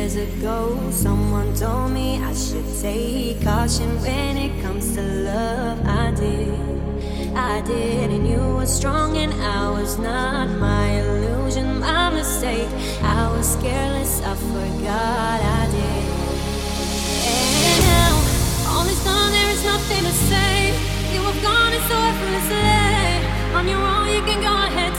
years ago, someone told me I should take caution when it comes to love. I did, I did, and you were strong, and I was not. My illusion, my mistake. I was careless, I forgot I did. And now, all is gone, there is nothing to say. You have gone, it's so effortlessly. On your own, you can go ahead,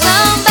somebody